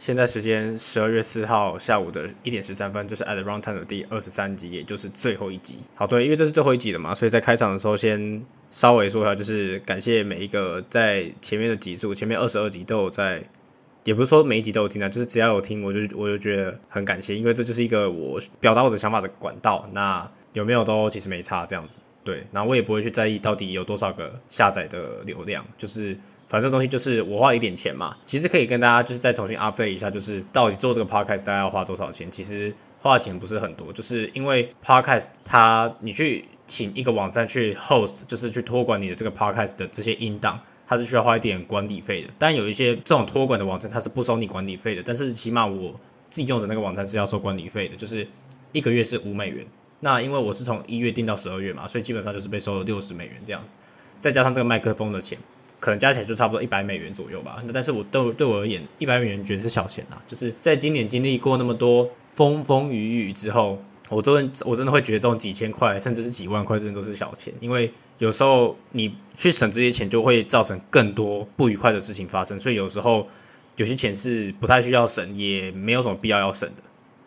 现在时间十二月四号下午的一点十三分，就是 At Runtime 的第二十三集，也就是最后一集。好，对，因为这是最后一集了嘛，所以在开场的时候先稍微说一下，就是感谢每一个在前面的集数，前面二十二集都有在，也不是说每一集都有听啊，就是只要有听，我就我就觉得很感谢，因为这就是一个我表达我的想法的管道。那有没有都其实没差这样子，对，然后我也不会去在意到底有多少个下载的流量，就是。反正东西就是我花一点钱嘛，其实可以跟大家就是再重新 update 一下，就是到底做这个 podcast 大概要花多少钱？其实花的钱不是很多，就是因为 podcast 它你去请一个网站去 host，就是去托管你的这个 podcast 的这些音档，它是需要花一点管理费的。但有一些这种托管的网站，它是不收你管理费的。但是起码我自己用的那个网站是要收管理费的，就是一个月是五美元。那因为我是从一月订到十二月嘛，所以基本上就是被收了六十美元这样子，再加上这个麦克风的钱。可能加起来就差不多一百美元左右吧。那但是我对对我而言，一百美元绝对是小钱啊。就是在今年经历过那么多风风雨雨之后，我真的我真的会觉得这种几千块甚至是几万块，真的都是小钱。因为有时候你去省这些钱，就会造成更多不愉快的事情发生。所以有时候有些钱是不太需要省，也没有什么必要要省的。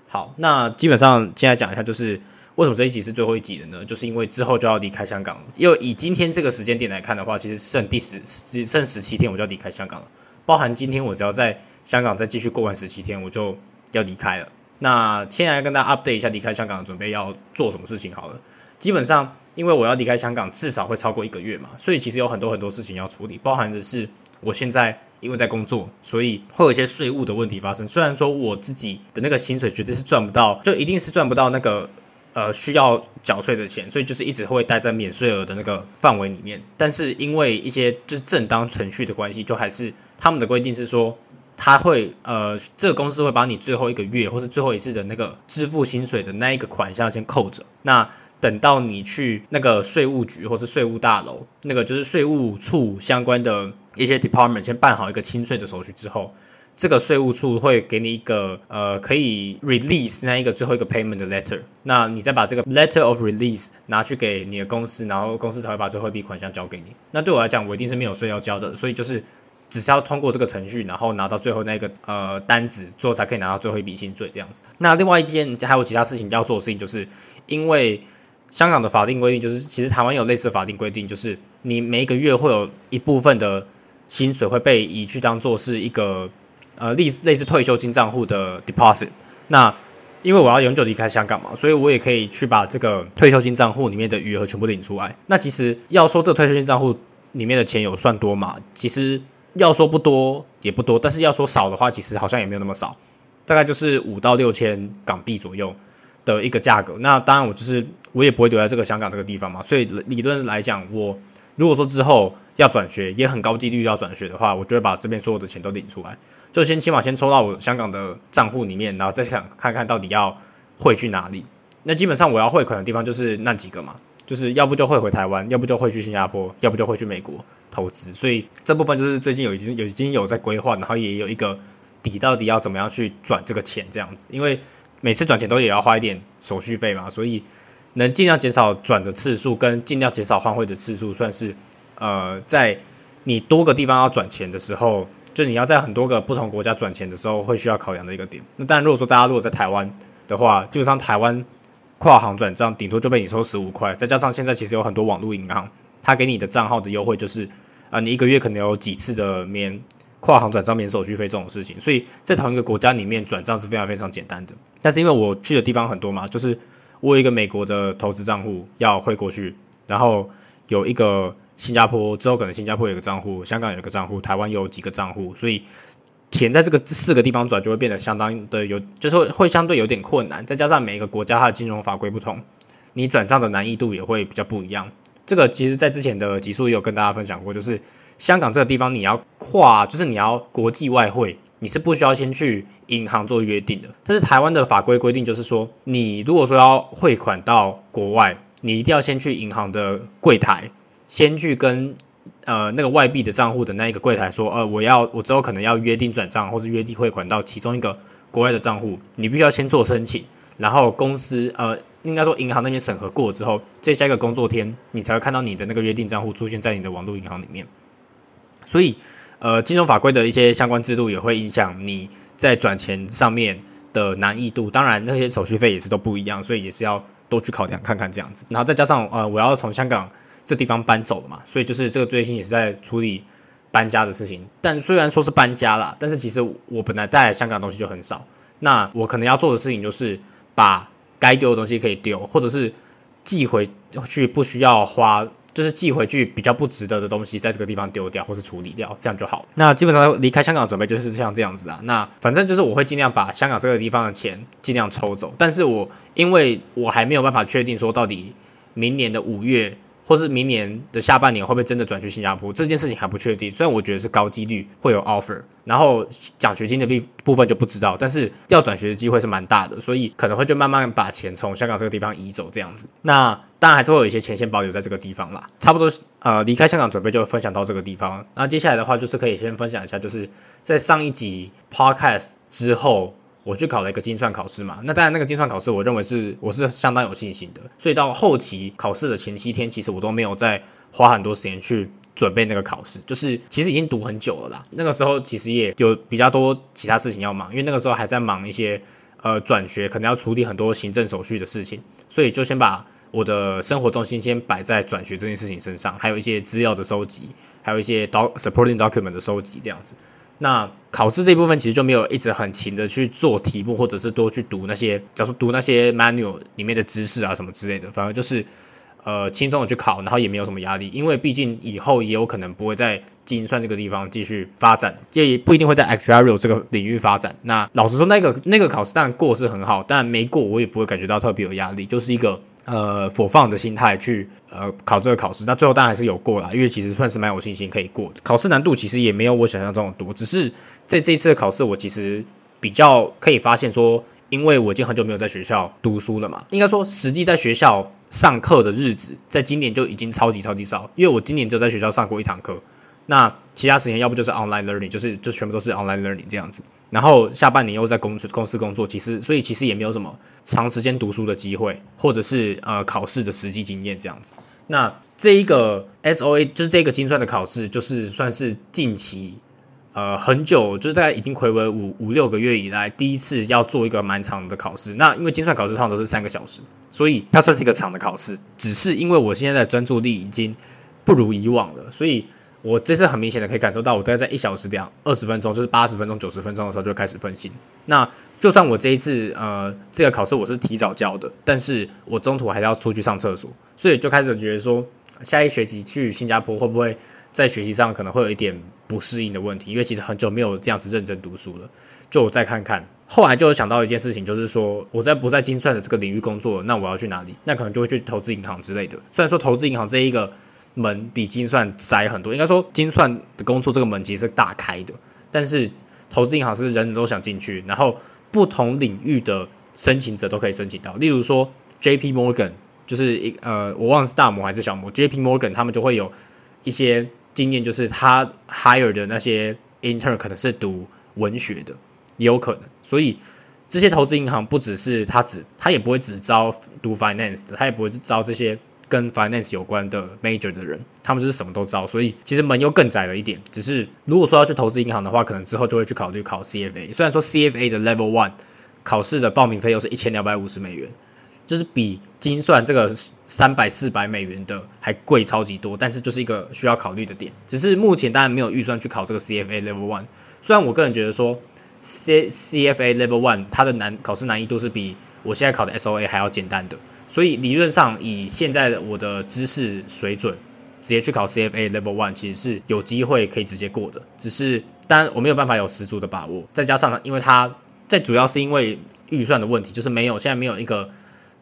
好，那基本上现在讲一下就是。为什么这一集是最后一集的呢？就是因为之后就要离开香港了。因为以今天这个时间点来看的话，其实剩第十只剩十七天，我就要离开香港了。包含今天我只要在香港再继续过完十七天，我就要离开了。那现在跟大家 update 一下离开香港准备要做什么事情好了。基本上，因为我要离开香港，至少会超过一个月嘛，所以其实有很多很多事情要处理，包含的是我现在因为在工作，所以会有一些税务的问题发生。虽然说我自己的那个薪水绝对是赚不到，就一定是赚不到那个。呃，需要缴税的钱，所以就是一直会待在免税额的那个范围里面。但是因为一些就是正当程序的关系，就还是他们的规定是说，他会呃，这个公司会把你最后一个月或是最后一次的那个支付薪水的那一个款项先扣着。那等到你去那个税务局或是税务大楼，那个就是税务处相关的一些 department 先办好一个清税的手续之后。这个税务处会给你一个呃，可以 release 那一个最后一个 payment 的 letter，那你再把这个 letter of release 拿去给你的公司，然后公司才会把最后一笔款项交给你。那对我来讲，我一定是没有税要交的，所以就是只是要通过这个程序，然后拿到最后那个呃单子，最后才可以拿到最后一笔薪水这样子。那另外一件还有其他事情要做的事情，就是因为香港的法定规定，就是其实台湾有类似的法定规定，就是你每一个月会有一部分的薪水会被移去当做是一个。呃，类类似退休金账户的 deposit，那因为我要永久离开香港嘛，所以我也可以去把这个退休金账户里面的余额全部领出来。那其实要说这个退休金账户里面的钱有算多嘛？其实要说不多也不多，但是要说少的话，其实好像也没有那么少，大概就是五到六千港币左右的一个价格。那当然，我就是我也不会留在这个香港这个地方嘛，所以理论来讲，我如果说之后要转学，也很高几率要转学的话，我就会把这边所有的钱都领出来。就先起码先抽到我香港的账户里面，然后再想看看到底要汇去哪里。那基本上我要汇款的地方就是那几个嘛，就是要不就汇回台湾，要不就汇去新加坡，要不就汇去美国投资。所以这部分就是最近有已经有已经有在规划，然后也有一个底，到底要怎么样去转这个钱这样子。因为每次转钱都也要花一点手续费嘛，所以能尽量减少转的次数，跟尽量减少换汇的次数，算是呃在你多个地方要转钱的时候。就你要在很多个不同国家转钱的时候，会需要考量的一个点。那当然，如果说大家如果在台湾的话，基本上台湾跨行转账顶多就被你收十五块，再加上现在其实有很多网络银行，它给你的账号的优惠就是，啊，你一个月可能有几次的免跨行转账免手续费这种事情。所以在同一个国家里面转账是非常非常简单的。但是因为我去的地方很多嘛，就是我有一个美国的投资账户要汇过去，然后有一个。新加坡之后可能新加坡有个账户，香港有个账户，台湾有几个账户，所以钱在这个四个地方转就会变得相当的有，就是会相对有点困难。再加上每一个国家它的金融法规不同，你转账的难易度也会比较不一样。这个其实在之前的集数也有跟大家分享过，就是香港这个地方你要跨，就是你要国际外汇，你是不需要先去银行做约定的。但是台湾的法规规定就是说，你如果说要汇款到国外，你一定要先去银行的柜台。先去跟呃那个外币的账户的那一个柜台说，呃，我要我之后可能要约定转账，或是约定汇款到其中一个国外的账户，你必须要先做申请，然后公司呃应该说银行那边审核过之后，这下一个工作天，你才会看到你的那个约定账户出现在你的网络银行里面。所以呃金融法规的一些相关制度也会影响你在转钱上面的难易度，当然那些手续费也是都不一样，所以也是要多去考量看看这样子。然后再加上呃，我要从香港这地方搬走了嘛，所以就是这个最近也是在处理搬家的事情。但虽然说是搬家啦，但是其实我本来带来香港东西就很少，那我可能要做的事情就是把该丢的东西可以丢，或者是寄回去不需要花。就是寄回去比较不值得的东西，在这个地方丢掉或是处理掉，这样就好。那基本上离开香港准备就是像这样子啊。那反正就是我会尽量把香港这个地方的钱尽量抽走，但是我因为我还没有办法确定说到底明年的五月。或是明年的下半年会不会真的转去新加坡？这件事情还不确定。虽然我觉得是高几率会有 offer，然后奖学金的部部分就不知道，但是要转学的机会是蛮大的，所以可能会就慢慢把钱从香港这个地方移走这样子。那当然还是会有一些钱先保留在这个地方啦。差不多呃离开香港准备就分享到这个地方。那接下来的话就是可以先分享一下，就是在上一集 podcast 之后。我去考了一个精算考试嘛，那当然那个精算考试，我认为是我是相当有信心的，所以到后期考试的前七天，其实我都没有再花很多时间去准备那个考试，就是其实已经读很久了啦。那个时候其实也有比较多其他事情要忙，因为那个时候还在忙一些呃转学，可能要处理很多行政手续的事情，所以就先把我的生活重心先摆在转学这件事情身上，还有一些资料的收集，还有一些 doc supporting document 的收集这样子。那考试这一部分其实就没有一直很勤的去做题目，或者是多去读那些，假如读那些 manual 里面的知识啊什么之类的，反而就是呃轻松的去考，然后也没有什么压力，因为毕竟以后也有可能不会在精算这个地方继续发展，也不一定会在 actuarial 这个领域发展。那老实说，那个那个考试当然过是很好，但没过我也不会感觉到特别有压力，就是一个。呃，否放的心态去呃考这个考试，那最后当然还是有过了，因为其实算是蛮有信心可以过的。考试难度其实也没有我想象中的多，只是在这一次的考试，我其实比较可以发现说，因为我已经很久没有在学校读书了嘛，应该说实际在学校上课的日子，在今年就已经超级超级少，因为我今年只有在学校上过一堂课，那其他时间要不就是 online learning，就是就全部都是 online learning 这样子。然后下半年又在公公司工作，其实所以其实也没有什么长时间读书的机会，或者是呃考试的实际经验这样子。那这一个 S O A 就是这个精算的考试，就是算是近期呃很久，就是大概已经回为五五六个月以来第一次要做一个蛮长的考试。那因为精算考试通常都是三个小时，所以它算是一个长的考试。只是因为我现在的专注力已经不如以往了，所以。我这次很明显的可以感受到，我大概在一小时两二十分钟，就是八十分钟、九十分钟的时候就开始分心。那就算我这一次呃这个考试我是提早交的，但是我中途还是要出去上厕所，所以就开始觉得说，下一学期去新加坡会不会在学习上可能会有一点不适应的问题？因为其实很久没有这样子认真读书了，就再看看。后来就想到一件事情，就是说我在不在精算的这个领域工作，那我要去哪里？那可能就会去投资银行之类的。虽然说投资银行这一个。门比精算窄很多，应该说精算的工作这个门其实是大开的，但是投资银行是人人都想进去，然后不同领域的申请者都可以申请到。例如说 J P Morgan 就是一呃，我忘了是大摩还是小摩，J P Morgan 他们就会有一些经验，就是他 hire 的那些 intern 可能是读文学的，也有可能。所以这些投资银行不只是他只，他也不会只招读 finance 的，他也不会招这些。跟 finance 有关的 major 的人，他们就是什么都知道，所以其实门又更窄了一点。只是如果说要去投资银行的话，可能之后就会去考虑考 CFA。虽然说 CFA 的 Level One 考试的报名费又是一千两百五十美元，就是比精算这个三百四百美元的还贵超级多，但是就是一个需要考虑的点。只是目前当然没有预算去考这个 CFA Level One。虽然我个人觉得说 C CFA Level One 它的难考试难易度是比我现在考的 SOA 还要简单的。所以理论上，以现在的我的知识水准，直接去考 CFA Level One 其实是有机会可以直接过的。只是，当然我没有办法有十足的把握。再加上，因为它再主要是因为预算的问题，就是没有现在没有一个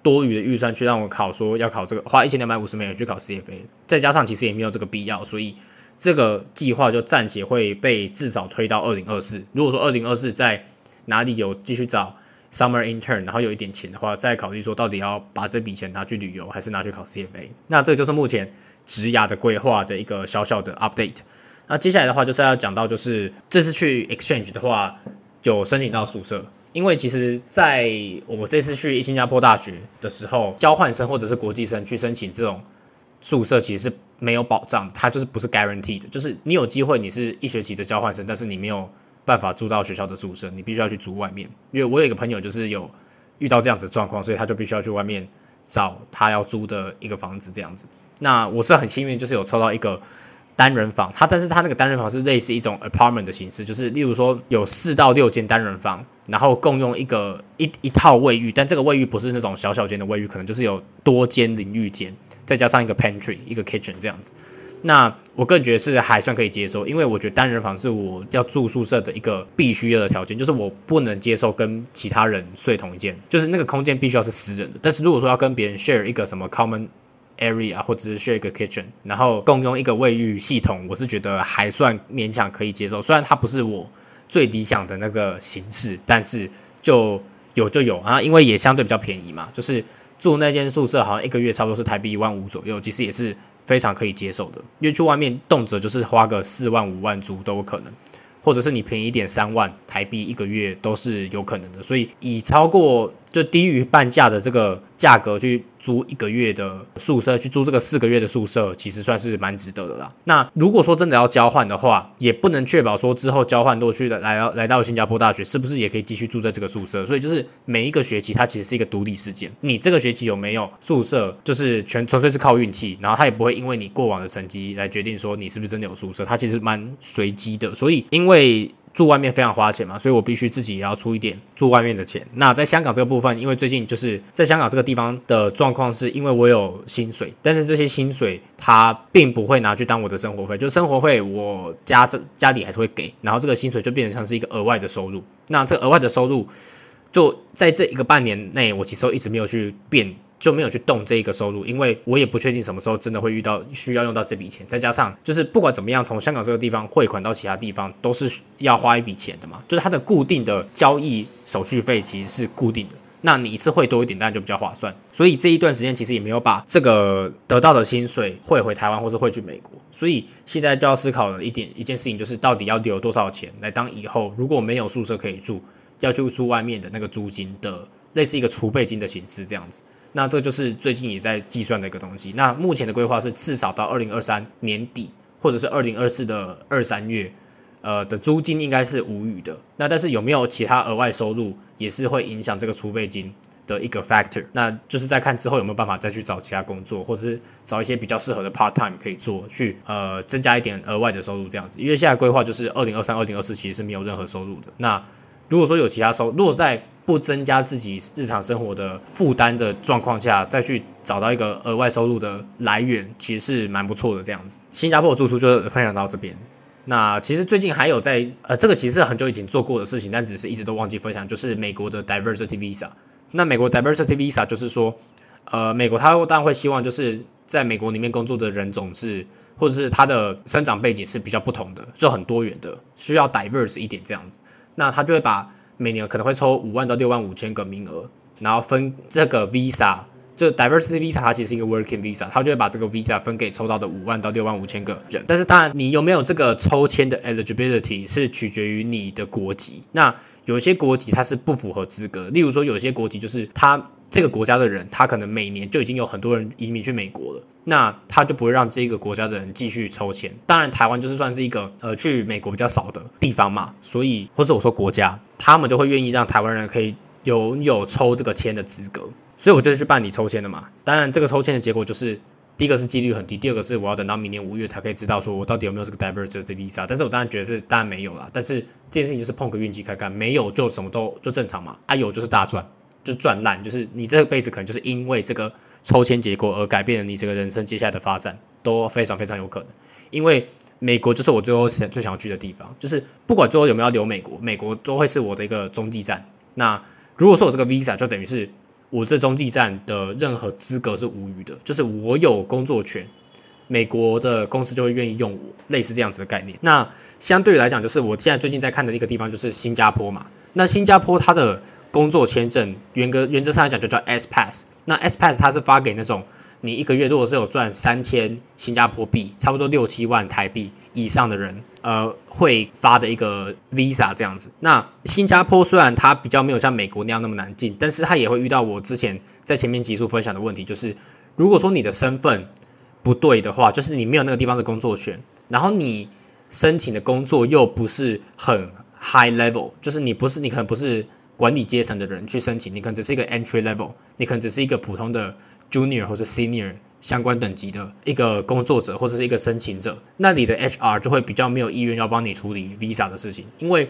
多余的预算去让我考，说要考这个花一千两百五十美元去考 CFA。再加上其实也没有这个必要，所以这个计划就暂且会被至少推到二零二四。如果说二零二四在哪里有继续找。Summer intern，然后有一点钱的话，再考虑说到底要把这笔钱拿去旅游，还是拿去考 CFA。那这就是目前职涯的规划的一个小小的 update。那接下来的话就是要讲到，就是这次去 exchange 的话，有申请到宿舍。因为其实在我这次去新加坡大学的时候，交换生或者是国际生去申请这种宿舍，其实是没有保障，它就是不是 guarantee 的，就是你有机会你是一学期的交换生，但是你没有办法住到学校的宿舍，你必须要去租外面。因为我有一个朋友就是有遇到这样子的状况，所以他就必须要去外面找他要租的一个房子这样子。那我是很幸运，就是有抽到一个单人房，他但是他那个单人房是类似一种 apartment 的形式，就是例如说有四到六间单人房，然后共用一个一一套卫浴，但这个卫浴不是那种小小间的卫浴，可能就是有多间淋浴间，再加上一个 pantry 一个 kitchen 这样子。那我个人觉得是还算可以接受，因为我觉得单人房是我要住宿舍的一个必须的条件，就是我不能接受跟其他人睡同一间，就是那个空间必须要是私人的。但是如果说要跟别人 share 一个什么 common area 或者是 share 一个 kitchen，然后共用一个卫浴系统，我是觉得还算勉强可以接受。虽然它不是我最理想的那个形式，但是就有就有啊，因为也相对比较便宜嘛，就是住那间宿舍好像一个月差不多是台币一万五左右，其实也是。非常可以接受的，因为去外面动辄就是花个四万五万租都有可能，或者是你便宜一点三万台币一个月都是有可能的，所以以超过。就低于半价的这个价格去租一个月的宿舍，去租这个四个月的宿舍，其实算是蛮值得的啦。那如果说真的要交换的话，也不能确保说之后交换过去的来到来到新加坡大学，是不是也可以继续住在这个宿舍？所以就是每一个学期它其实是一个独立事件。你这个学期有没有宿舍，就是全纯粹是靠运气，然后它也不会因为你过往的成绩来决定说你是不是真的有宿舍，它其实蛮随机的。所以因为住外面非常花钱嘛，所以我必须自己也要出一点住外面的钱。那在香港这个部分，因为最近就是在香港这个地方的状况，是因为我有薪水，但是这些薪水它并不会拿去当我的生活费，就生活费我家这家里还是会给，然后这个薪水就变成像是一个额外的收入。那这额外的收入就在这一个半年内，我其实一直没有去变。就没有去动这一个收入，因为我也不确定什么时候真的会遇到需要用到这笔钱。再加上就是不管怎么样，从香港这个地方汇款到其他地方都是要花一笔钱的嘛，就是它的固定的交易手续费其实是固定的。那你一次汇多一点，当然就比较划算。所以这一段时间其实也没有把这个得到的薪水汇回台湾，或是汇去美国。所以现在就要思考的一点一件事情，就是到底要留多少钱来当以后如果没有宿舍可以住，要去住外面的那个租金的类似一个储备金的形式这样子。那这就是最近也在计算的一个东西。那目前的规划是至少到二零二三年底，或者是二零二四的二三月，呃的租金应该是无语的。那但是有没有其他额外收入，也是会影响这个储备金的一个 factor。那就是在看之后有没有办法再去找其他工作，或者是找一些比较适合的 part time 可以做，去呃增加一点额外的收入这样子。因为现在规划就是二零二三、二零二四其实是没有任何收入的。那如果说有其他收，如果在不增加自己日常生活的负担的状况下，再去找到一个额外收入的来源，其实是蛮不错的。这样子，新加坡的住宿就分享到这边。那其实最近还有在呃，这个其实很久以前做过的事情，但只是一直都忘记分享，就是美国的 Diversity Visa。那美国 Diversity Visa 就是说，呃，美国它当然会希望就是在美国里面工作的人种是，或者是他的生长背景是比较不同的，就很多元的，需要 diverse 一点这样子。那他就会把。每年可能会抽五万到六万五千个名额，然后分这个 visa，这 diversity visa 它其实是一个 working visa，他就会把这个 visa 分给抽到的五万到六万五千个人。但是当然，你有没有这个抽签的 eligibility 是取决于你的国籍。那有些国籍它是不符合资格，例如说有些国籍就是它这个国家的人，他可能每年就已经有很多人移民去美国了，那他就不会让这个国家的人继续抽签。当然，台湾就是算是一个呃去美国比较少的地方嘛，所以或者我说国家。他们就会愿意让台湾人可以拥有抽这个签的资格，所以我就去办理抽签的嘛。当然，这个抽签的结果就是，第一个是几率很低，第二个是我要等到明年五月才可以知道说我到底有没有这个 diversity visa。但是我当然觉得是当然没有啦。但是这件事情就是碰个运气看看，没有就什么都就正常嘛。啊有就是大赚，就赚烂，就是你这辈子可能就是因为这个抽签结果而改变了你这个人生接下来的发展，都非常非常有可能，因为。美国就是我最后想最想要去的地方，就是不管最后有没有留美国，美国都会是我的一个中继站。那如果说我这个 visa 就等于是我这中继站的任何资格是无余的，就是我有工作权，美国的公司就会愿意用我，类似这样子的概念。那相对来讲，就是我现在最近在看的一个地方就是新加坡嘛。那新加坡它的工作签证原格原则上来讲就叫 S pass，那 S pass 它是发给那种。你一个月如果是有赚三千新加坡币，差不多六七万台币以上的人，呃，会发的一个 visa 这样子。那新加坡虽然它比较没有像美国那样那么难进，但是它也会遇到我之前在前面集数分享的问题，就是如果说你的身份不对的话，就是你没有那个地方的工作权，然后你申请的工作又不是很 high level，就是你不是你可能不是管理阶层的人去申请，你可能只是一个 entry level，你可能只是一个普通的 junior 或者 senior 相关等级的一个工作者或者是一个申请者，那你的 HR 就会比较没有意愿要帮你处理 visa 的事情，因为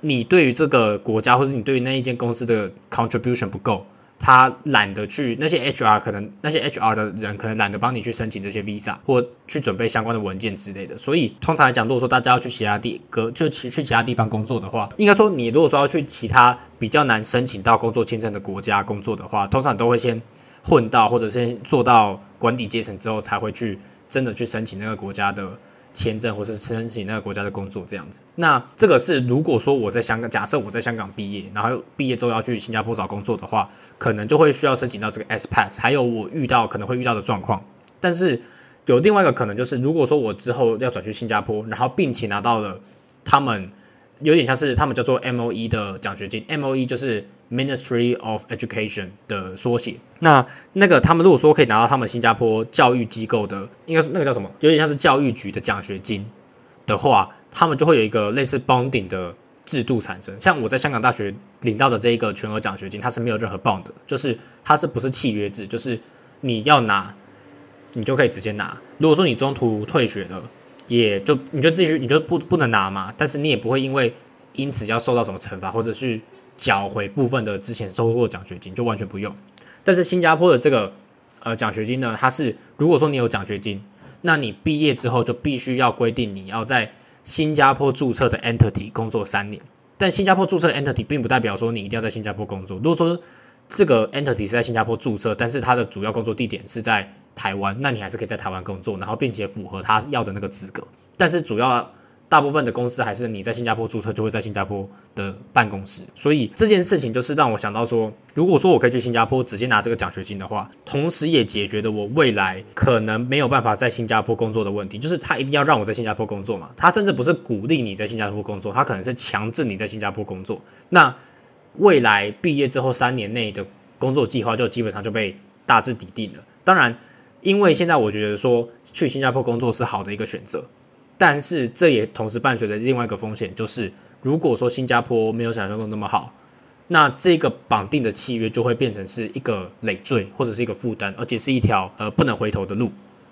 你对于这个国家或者你对于那一间公司的 contribution 不够。他懒得去那些 HR 可能那些 HR 的人可能懒得帮你去申请这些 visa 或去准备相关的文件之类的，所以通常来讲，如果说大家要去其他地隔就去去其他地方工作的话，应该说你如果说要去其他比较难申请到工作签证的国家工作的话，通常都会先混到或者先做到管理阶层之后，才会去真的去申请那个国家的。签证或是申请那个国家的工作这样子，那这个是如果说我在香港，假设我在香港毕业，然后毕业之后要去新加坡找工作的话，可能就会需要申请到这个 S Pass。还有我遇到可能会遇到的状况，但是有另外一个可能就是，如果说我之后要转去新加坡，然后并且拿到了他们。有点像是他们叫做 M O E 的奖学金，M O E 就是 Ministry of Education 的缩写。那那个他们如果说可以拿到他们新加坡教育机构的，应该是那个叫什么？有点像是教育局的奖学金的话，他们就会有一个类似 bonding 的制度产生。像我在香港大学领到的这一个全额奖学金，它是没有任何 bond 的，就是它是不是契约制？就是你要拿，你就可以直接拿。如果说你中途退学了。也就你就继续你就不不能拿嘛，但是你也不会因为因此要受到什么惩罚，或者是缴回部分的之前收获奖学金，就完全不用。但是新加坡的这个呃奖学金呢，它是如果说你有奖学金，那你毕业之后就必须要规定你要在新加坡注册的 entity 工作三年。但新加坡注册的 entity 并不代表说你一定要在新加坡工作。如果说这个 entity 是在新加坡注册，但是它的主要工作地点是在台湾，那你还是可以在台湾工作，然后并且符合他要的那个资格。但是主要大部分的公司还是你在新加坡注册，就会在新加坡的办公室。所以这件事情就是让我想到说，如果说我可以去新加坡直接拿这个奖学金的话，同时也解决了我未来可能没有办法在新加坡工作的问题。就是他一定要让我在新加坡工作嘛？他甚至不是鼓励你在新加坡工作，他可能是强制你在新加坡工作。那未来毕业之后三年内的工作计划就基本上就被大致抵定了。当然。因为现在我觉得说去新加坡工作是好的一个选择，但是这也同时伴随着另外一个风险，就是如果说新加坡没有想象中那么好，那这个绑定的契约就会变成是一个累赘或者是一个负担，而且是一条呃不能回头的路。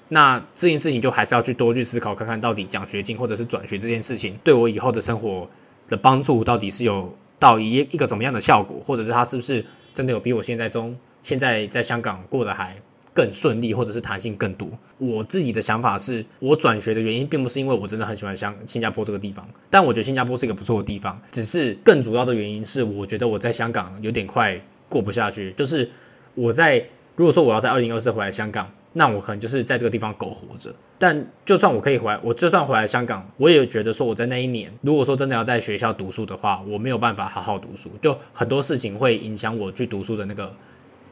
那这件事情就还是要去多去思考，看看到底奖学金或者是转学这件事情对我以后的生活的帮助到底是有到一一个什么样的效果，或者是它是不是真的有比我现在中现在在香港过得还。更顺利，或者是弹性更多。我自己的想法是，我转学的原因并不是因为我真的很喜欢香新加坡这个地方，但我觉得新加坡是一个不错的地方。只是更主要的原因是，我觉得我在香港有点快过不下去。就是我在如果说我要在二零二四回来香港，那我可能就是在这个地方苟活着。但就算我可以回来，我就算回来香港，我也觉得说我在那一年，如果说真的要在学校读书的话，我没有办法好好读书，就很多事情会影响我去读书的那个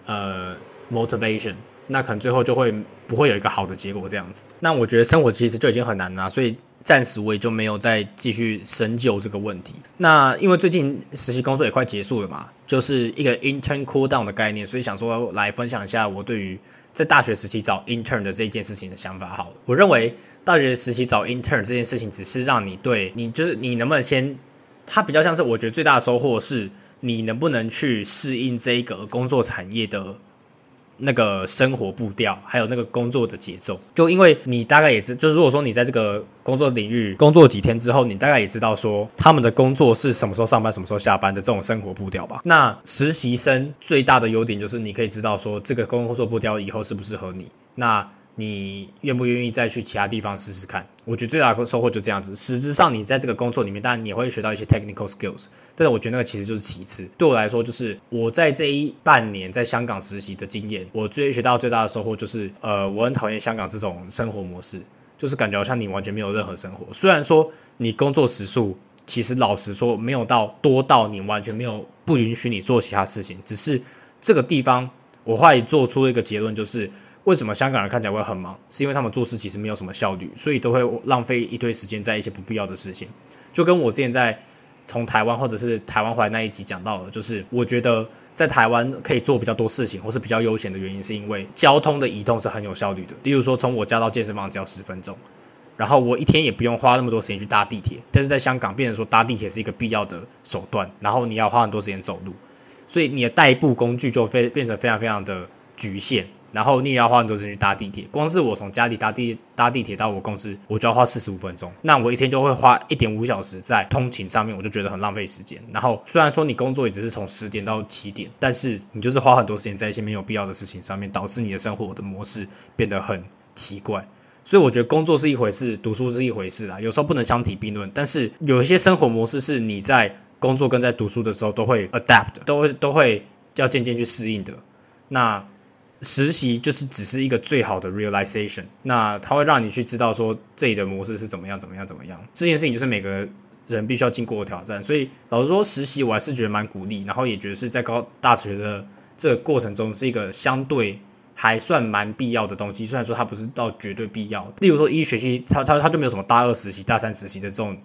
呃 motivation。那可能最后就会不会有一个好的结果这样子。那我觉得生活其实就已经很难了，所以暂时我也就没有再继续深究这个问题。那因为最近实习工作也快结束了嘛，就是一个 intern cool down 的概念，所以想说来分享一下我对于在大学时期找 intern 的这一件事情的想法。好了，我认为大学时期找 intern 这件事情只是让你对你就是你能不能先，它比较像是我觉得最大的收获是你能不能去适应这个工作产业的。那个生活步调，还有那个工作的节奏，就因为你大概也知，就是如果说你在这个工作领域工作几天之后，你大概也知道说他们的工作是什么时候上班，什么时候下班的这种生活步调吧。那实习生最大的优点就是你可以知道说这个工作步调以后适不适合你。那你愿不愿意再去其他地方试试看？我觉得最大的收获就这样子。实质上，你在这个工作里面，当然你会学到一些 technical skills，但是我觉得那个其实就是其次。对我来说，就是我在这一半年在香港实习的经验，我最学到最大的收获就是，呃，我很讨厌香港这种生活模式，就是感觉好像你完全没有任何生活。虽然说你工作时数，其实老实说没有到多到你完全没有不允许你做其他事情，只是这个地方，我后来做出一个结论，就是。为什么香港人看起来会很忙？是因为他们做事其实没有什么效率，所以都会浪费一堆时间在一些不必要的事情。就跟我之前在从台湾或者是台湾回来那一集讲到的，就是我觉得在台湾可以做比较多事情，或是比较悠闲的原因，是因为交通的移动是很有效率的。例如说，从我家到健身房只要十分钟，然后我一天也不用花那么多时间去搭地铁。但是在香港，变成说搭地铁是一个必要的手段，然后你要花很多时间走路，所以你的代步工具就非变成非常非常的局限。然后你也要花很多时间去搭地铁，光是我从家里搭地搭地铁到我公司，我就要花四十五分钟。那我一天就会花一点五小时在通勤上面，我就觉得很浪费时间。然后虽然说你工作也只是从十点到七点，但是你就是花很多时间在一些没有必要的事情上面，导致你的生活的模式变得很奇怪。所以我觉得工作是一回事，读书是一回事啊，有时候不能相提并论。但是有一些生活模式是你在工作跟在读书的时候都会 adapt，都会都会要渐渐去适应的。那实习就是只是一个最好的 realization，那它会让你去知道说这里的模式是怎么样怎么样怎么样。这件事情就是每个人必须要经过的挑战，所以老实说，实习我还是觉得蛮鼓励，然后也觉得是在高大学的这个过程中是一个相对还算蛮必要的东西。虽然说它不是到绝对必要，例如说一学期它它它就没有什么大二实习、大三实习的这种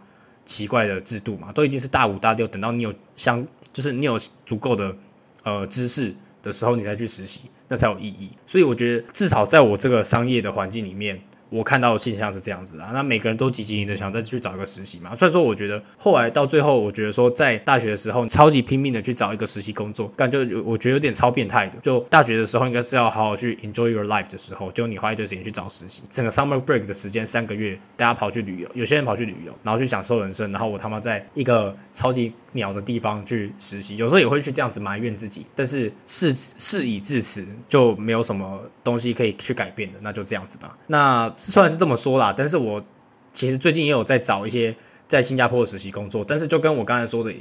奇怪的制度嘛，都一定是大五大六，等到你有相就是你有足够的呃知识的时候，你再去实习。那才有意义，所以我觉得至少在我这个商业的环境里面。我看到的现象是这样子啊，那每个人都积极的想再去找一个实习嘛。虽然说我觉得后来到最后，我觉得说在大学的时候超级拼命的去找一个实习工作，感觉我觉得有点超变态的。就大学的时候应该是要好好去 enjoy your life 的时候，就你花一堆时间去找实习。整个 summer break 的时间三个月，大家跑去旅游，有些人跑去旅游，然后去享受人生，然后我他妈在一个超级鸟的地方去实习，有时候也会去这样子埋怨自己。但是事事已至此，就没有什么东西可以去改变的，那就这样子吧。那。虽然是这么说啦，但是我其实最近也有在找一些在新加坡的实习工作，但是就跟我刚才说的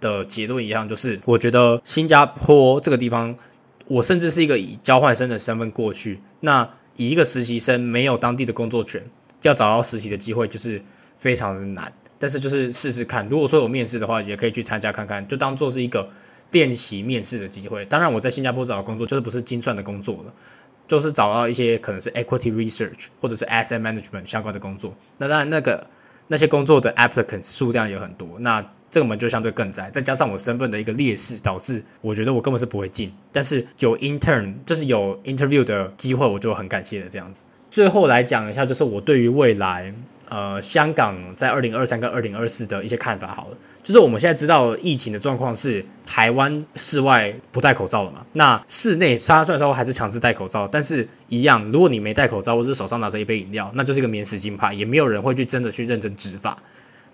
的结论一样，就是我觉得新加坡这个地方，我甚至是一个以交换生的身份过去，那以一个实习生没有当地的工作权，要找到实习的机会就是非常的难。但是就是试试看，如果说有面试的话，也可以去参加看看，就当做是一个练习面试的机会。当然我在新加坡找的工作就是不是精算的工作了。就是找到一些可能是 equity research 或者是 asset management 相关的工作，那当然那个那些工作的 applicants 数量也很多，那这个门就相对更窄，再加上我身份的一个劣势，导致我觉得我根本是不会进。但是有 intern 就是有 interview 的机会，我就很感谢的这样子。最后来讲一下，就是我对于未来。呃，香港在二零二三跟二零二四的一些看法好了，就是我们现在知道疫情的状况是台湾室外不戴口罩了嘛？那室内虽然说还是强制戴口罩，但是一样，如果你没戴口罩或是手上拿着一杯饮料，那就是一个免死金牌，也没有人会去真的去认真执法。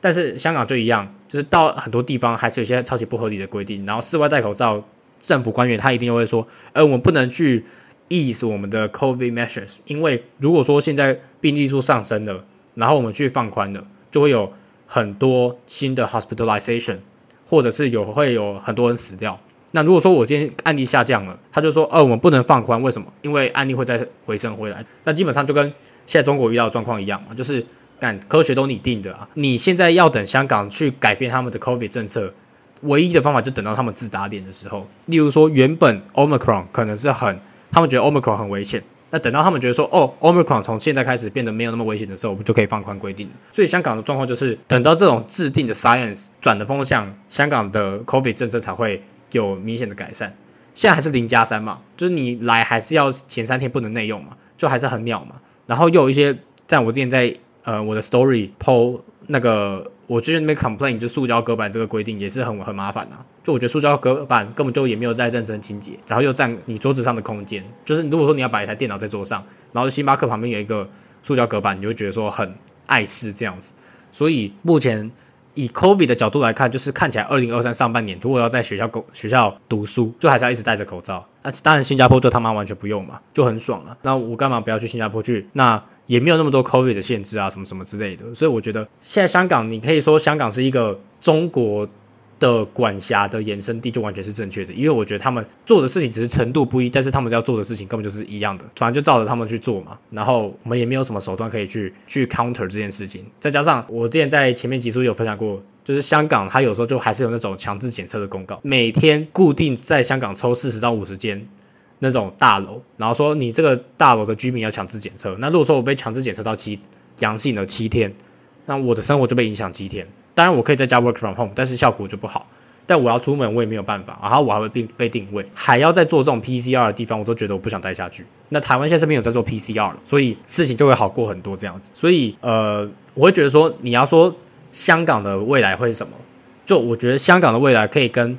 但是香港就一样，就是到很多地方还是有些超级不合理的规定，然后室外戴口罩，政府官员他一定会说，呃，我们不能去 ease 我们的 COVID measures，因为如果说现在病例数上升了。然后我们去放宽了，就会有很多新的 hospitalization，或者是有会有很多人死掉。那如果说我今天案例下降了，他就说，呃，我们不能放宽，为什么？因为案例会再回升回来。那基本上就跟现在中国遇到的状况一样嘛，就是干科学都拟定的啊。你现在要等香港去改变他们的 COVID 政策，唯一的方法就等到他们自打脸的时候。例如说，原本 Omicron 可能是很，他们觉得 Omicron 很危险。那等到他们觉得说，哦，Omicron 从现在开始变得没有那么危险的时候，我们就可以放宽规定了。所以香港的状况就是，等到这种制定的 science 转的风向，香港的 COVID 政策才会有明显的改善。现在还是零加三嘛，就是你来还是要前三天不能内用嘛，就还是很鸟嘛。然后又有一些，在我之前在呃我的 story po 那个。我之前那边 complain 就塑胶隔板这个规定也是很很麻烦啊，就我觉得塑胶隔板根本就也没有在认真清洁，然后又占你桌子上的空间。就是如果说你要摆一台电脑在桌上，然后星巴克旁边有一个塑胶隔板，你就觉得说很碍事这样子。所以目前以 COVID 的角度来看，就是看起来二零二三上半年如果要在学校工学校读书，就还是要一直戴着口罩。那当然新加坡就他妈完全不用嘛，就很爽了。那我干嘛不要去新加坡去？那也没有那么多 COVID 的限制啊，什么什么之类的，所以我觉得现在香港，你可以说香港是一个中国的管辖的延伸地，就完全是正确的。因为我觉得他们做的事情只是程度不一，但是他们要做的事情根本就是一样的，反正就照着他们去做嘛。然后我们也没有什么手段可以去去 counter 这件事情。再加上我之前在前面几书有分享过，就是香港它有时候就还是有那种强制检测的公告，每天固定在香港抽四十到五十间。那种大楼，然后说你这个大楼的居民要强制检测。那如果说我被强制检测到七阳性了七天，那我的生活就被影响七天。当然我可以在家 work from home，但是效果就不好。但我要出门我也没有办法，然后我还会被被定位，还要再做这种 PCR 的地方，我都觉得我不想待下去。那台湾现在是没有在做 PCR 了，所以事情就会好过很多这样子。所以呃，我会觉得说，你要说香港的未来会是什么？就我觉得香港的未来可以跟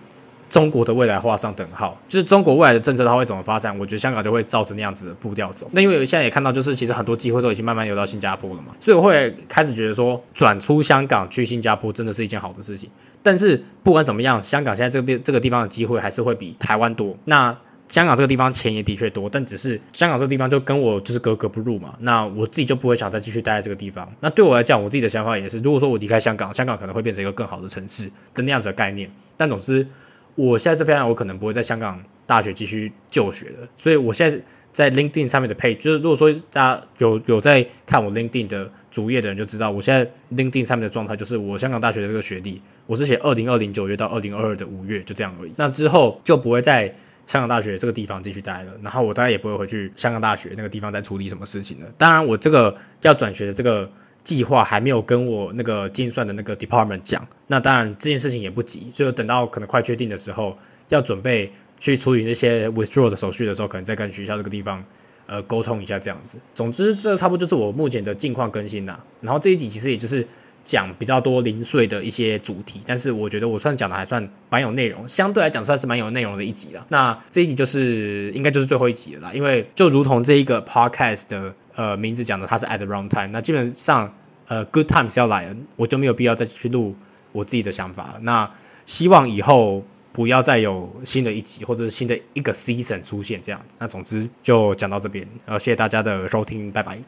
中国的未来画上等号，就是中国未来的政策它会怎么发展，我觉得香港就会照着那样子的步调走。那因为现在也看到，就是其实很多机会都已经慢慢流到新加坡了嘛，所以我会开始觉得说，转出香港去新加坡真的是一件好的事情。但是不管怎么样，香港现在这边这个地方的机会还是会比台湾多。那香港这个地方钱也的确多，但只是香港这个地方就跟我就是格格不入嘛。那我自己就不会想再继续待在这个地方。那对我来讲，我自己的想法也是，如果说我离开香港，香港可能会变成一个更好的城市的那样子的概念。但总之，我现在是非常有可能不会在香港大学继续就学的。所以我现在在 LinkedIn 上面的配，就是如果说大家有有在看我 LinkedIn 的主页的人就知道，我现在 LinkedIn 上面的状态就是我香港大学的这个学历，我是写二零二零九月到二零二二的五月，就这样而已。那之后就不会在。香港大学这个地方继续待了，然后我大概也不会回去香港大学那个地方再处理什么事情了。当然，我这个要转学的这个计划还没有跟我那个精算的那个 department 讲。那当然这件事情也不急，所以等到可能快确定的时候，要准备去处理那些 withdraw 的手续的时候，可能再跟学校这个地方呃沟通一下这样子。总之，这差不多就是我目前的近况更新啦。然后这一集其实也就是。讲比较多零碎的一些主题，但是我觉得我算讲的还算蛮有内容，相对来讲算是蛮有内容的一集了。那这一集就是应该就是最后一集了啦，因为就如同这一个 podcast 的呃名字讲的，它是 at the wrong time。那基本上呃 good times 要来了，我就没有必要再去录我自己的想法了。那希望以后不要再有新的一集或者是新的一个 season 出现这样子。那总之就讲到这边，然后谢谢大家的收听，拜拜。